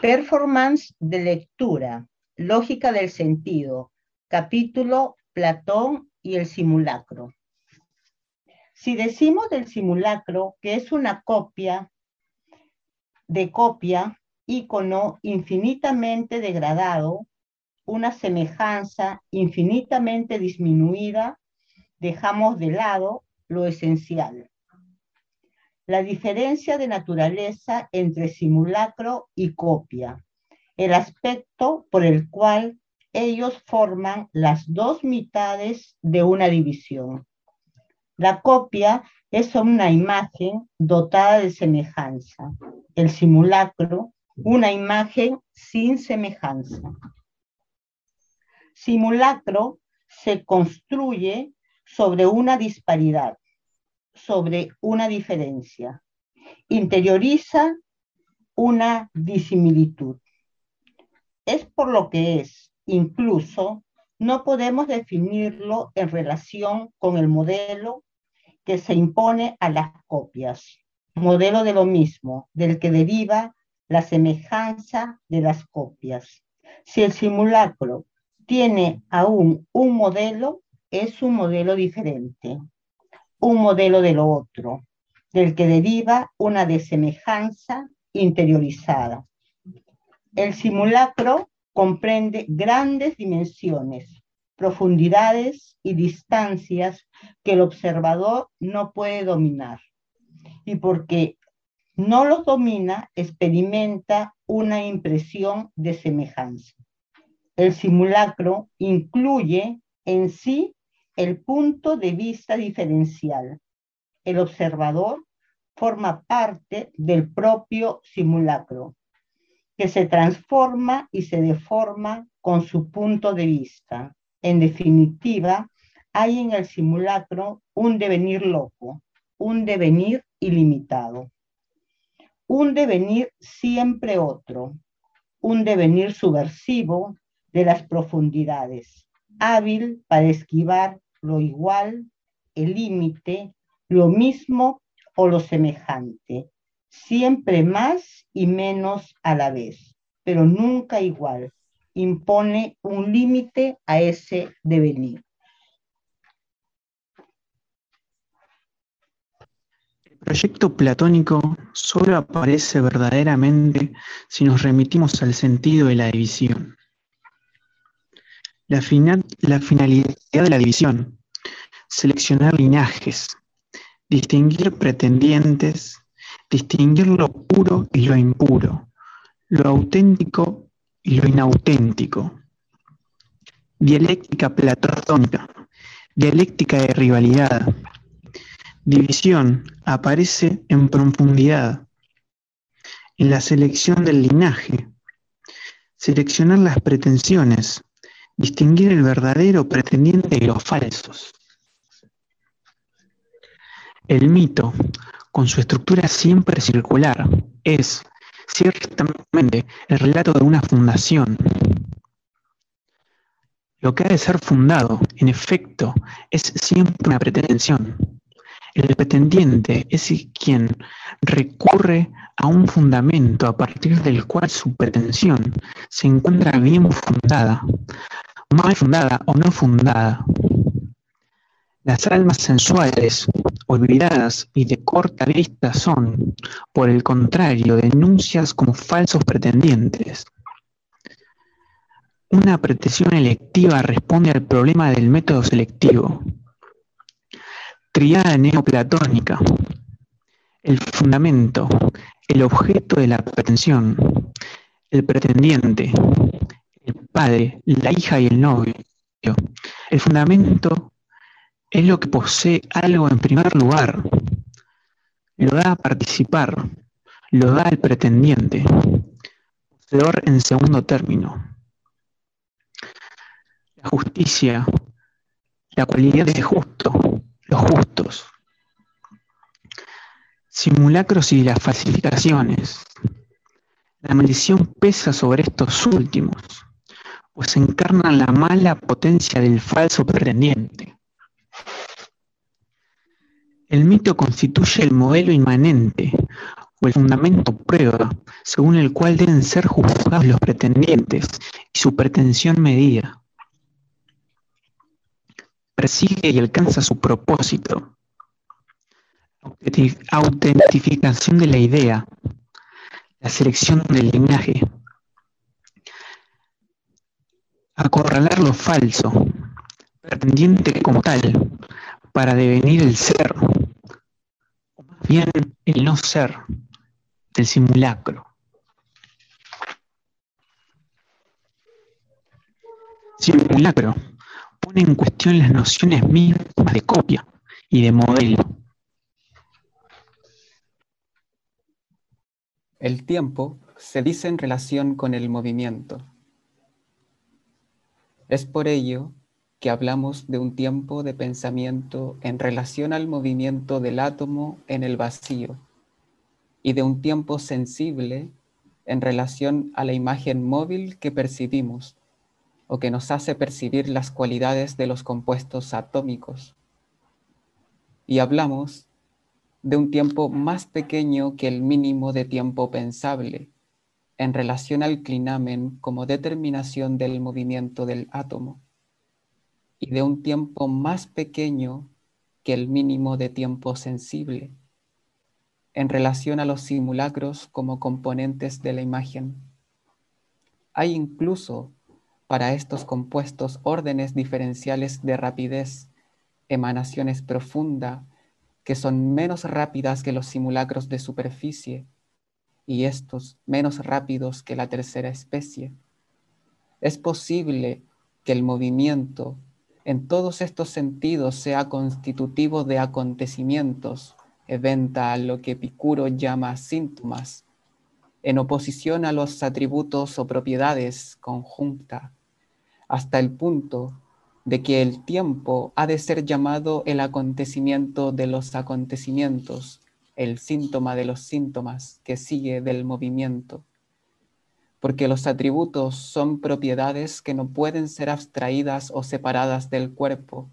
Performance de lectura, lógica del sentido, capítulo Platón y el simulacro. Si decimos del simulacro que es una copia de copia, ícono infinitamente degradado, una semejanza infinitamente disminuida, dejamos de lado lo esencial. La diferencia de naturaleza entre simulacro y copia, el aspecto por el cual ellos forman las dos mitades de una división. La copia es una imagen dotada de semejanza, el simulacro una imagen sin semejanza. Simulacro se construye sobre una disparidad, sobre una diferencia. Interioriza una disimilitud. Es por lo que es, incluso, no podemos definirlo en relación con el modelo que se impone a las copias, modelo de lo mismo, del que deriva la semejanza de las copias. Si el simulacro tiene aún un modelo, es un modelo diferente, un modelo de lo otro, del que deriva una desemejanza interiorizada. El simulacro comprende grandes dimensiones, profundidades y distancias que el observador no puede dominar. Y porque no los domina, experimenta una impresión de semejanza. El simulacro incluye en sí el punto de vista diferencial. El observador forma parte del propio simulacro, que se transforma y se deforma con su punto de vista. En definitiva, hay en el simulacro un devenir loco, un devenir ilimitado un devenir siempre otro, un devenir subversivo de las profundidades, hábil para esquivar lo igual, el límite, lo mismo o lo semejante, siempre más y menos a la vez, pero nunca igual, impone un límite a ese devenir. proyecto platónico solo aparece verdaderamente si nos remitimos al sentido de la división. La, la finalidad de la división, seleccionar linajes, distinguir pretendientes, distinguir lo puro y lo impuro, lo auténtico y lo inauténtico. Dialéctica platónica, dialéctica de rivalidad, División aparece en profundidad, en la selección del linaje, seleccionar las pretensiones, distinguir el verdadero pretendiente de los falsos. El mito, con su estructura siempre circular, es ciertamente el relato de una fundación. Lo que ha de ser fundado, en efecto, es siempre una pretensión. El pretendiente es quien recurre a un fundamento a partir del cual su pretensión se encuentra bien fundada, mal fundada o no fundada. Las almas sensuales, olvidadas y de corta vista son, por el contrario, denuncias como falsos pretendientes. Una pretensión electiva responde al problema del método selectivo Triada neoplatónica. El fundamento, el objeto de la pretensión, el pretendiente, el padre, la hija y el novio. El fundamento es lo que posee algo en primer lugar. Lo da a participar, lo da el pretendiente, poseedor en segundo término. La justicia, la cualidad de justo, los justos. Simulacros y las falsificaciones. La maldición pesa sobre estos últimos, pues encarnan la mala potencia del falso pretendiente. El mito constituye el modelo inmanente, o el fundamento prueba según el cual deben ser juzgados los pretendientes y su pretensión medida. Persigue y alcanza su propósito. Autentificación de la idea, la selección del linaje, acorralar lo falso, pretendiente como tal, para devenir el ser, bien el no ser, del simulacro. Simulacro pone en cuestión las nociones mismas de copia y de modelo. El tiempo se dice en relación con el movimiento. Es por ello que hablamos de un tiempo de pensamiento en relación al movimiento del átomo en el vacío y de un tiempo sensible en relación a la imagen móvil que percibimos o que nos hace percibir las cualidades de los compuestos atómicos. Y hablamos de un tiempo más pequeño que el mínimo de tiempo pensable en relación al clinamen como determinación del movimiento del átomo y de un tiempo más pequeño que el mínimo de tiempo sensible, en relación a los simulacros como componentes de la imagen. Hay incluso para estos compuestos órdenes diferenciales de rapidez, emanaciones profunda, que son menos rápidas que los simulacros de superficie y estos menos rápidos que la tercera especie. Es posible que el movimiento en todos estos sentidos sea constitutivo de acontecimientos, eventa a lo que Epicuro llama síntomas, en oposición a los atributos o propiedades conjunta, hasta el punto de que el tiempo ha de ser llamado el acontecimiento de los acontecimientos, el síntoma de los síntomas que sigue del movimiento porque los atributos son propiedades que no pueden ser abstraídas o separadas del cuerpo.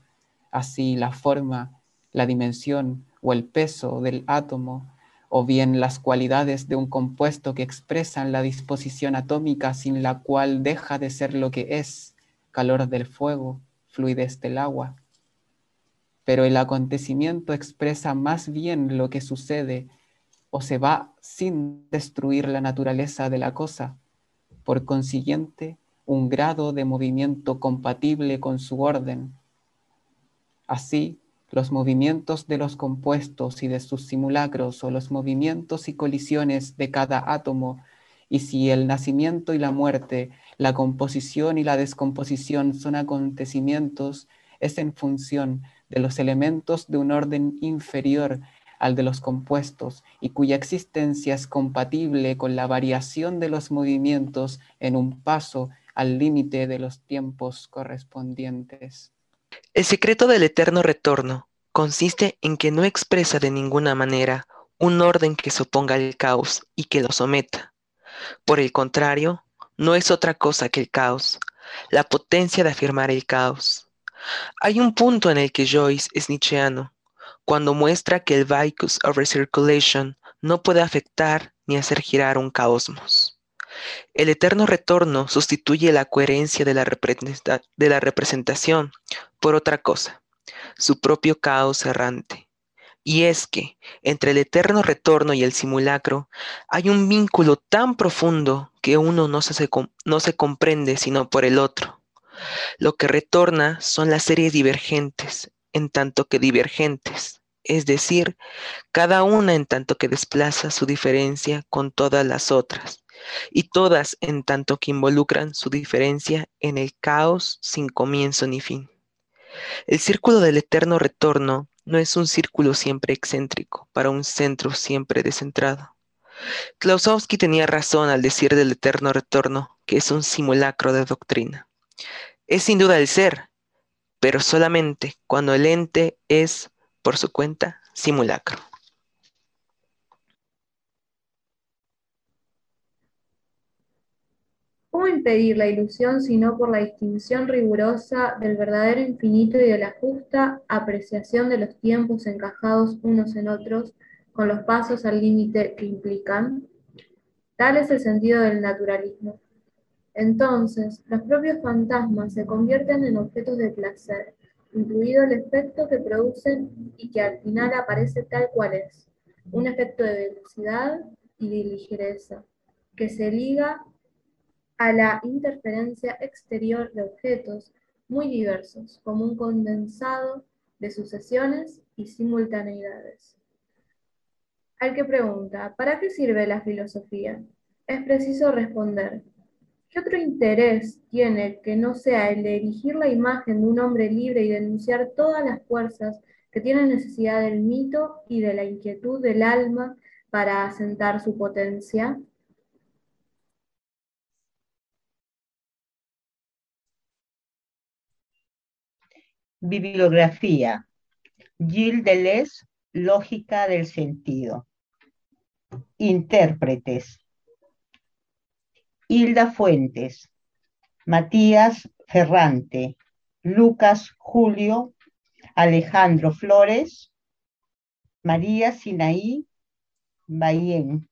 Así la forma, la dimensión o el peso del átomo, o bien las cualidades de un compuesto que expresan la disposición atómica sin la cual deja de ser lo que es, calor del fuego, fluidez del agua. Pero el acontecimiento expresa más bien lo que sucede o se va sin destruir la naturaleza de la cosa por consiguiente, un grado de movimiento compatible con su orden. Así, los movimientos de los compuestos y de sus simulacros o los movimientos y colisiones de cada átomo, y si el nacimiento y la muerte, la composición y la descomposición son acontecimientos, es en función de los elementos de un orden inferior al de los compuestos y cuya existencia es compatible con la variación de los movimientos en un paso al límite de los tiempos correspondientes. El secreto del eterno retorno consiste en que no expresa de ninguna manera un orden que se oponga al caos y que lo someta. Por el contrario, no es otra cosa que el caos, la potencia de afirmar el caos. Hay un punto en el que Joyce es nietzscheano, cuando muestra que el vicus of recirculation no puede afectar ni hacer girar un cosmos. El eterno retorno sustituye la coherencia de la, representación por otra cosa, su propio caos errante. Y es que entre el eterno retorno y el simulacro hay un vínculo tan profundo que uno no se comprende sino por el otro. Lo que retorna son las series divergentes, en tanto que divergentes, es decir, cada una en tanto que desplaza su diferencia con todas las otras, y todas en tanto que involucran su diferencia en el caos sin comienzo ni fin. El círculo del eterno retorno no es un círculo siempre excéntrico para un centro siempre descentrado. Klausowski tenía razón al decir del eterno retorno que es un simulacro de doctrina. Es sin duda el ser, pero solamente cuando el ente es, por su cuenta, simulacro. ¿Cómo impedir la ilusión sino por la distinción rigurosa del verdadero infinito y de la justa apreciación de los tiempos encajados unos en otros, con los pasos al límite que implican. Tal es el sentido del naturalismo. Entonces, los propios fantasmas se convierten en objetos de placer, incluido el efecto que producen y que al final aparece tal cual es, un efecto de velocidad y de ligereza, que se liga a la interferencia exterior de objetos muy diversos, como un condensado de sucesiones y simultaneidades. Al que pregunta, ¿para qué sirve la filosofía? Es preciso responder, ¿qué otro interés tiene que no sea el de erigir la imagen de un hombre libre y denunciar todas las fuerzas que tienen necesidad del mito y de la inquietud del alma para asentar su potencia? Bibliografía. Gilles Deleuze, Lógica del sentido. Intérpretes. Hilda Fuentes, Matías Ferrante, Lucas Julio, Alejandro Flores, María Sinaí Bayén.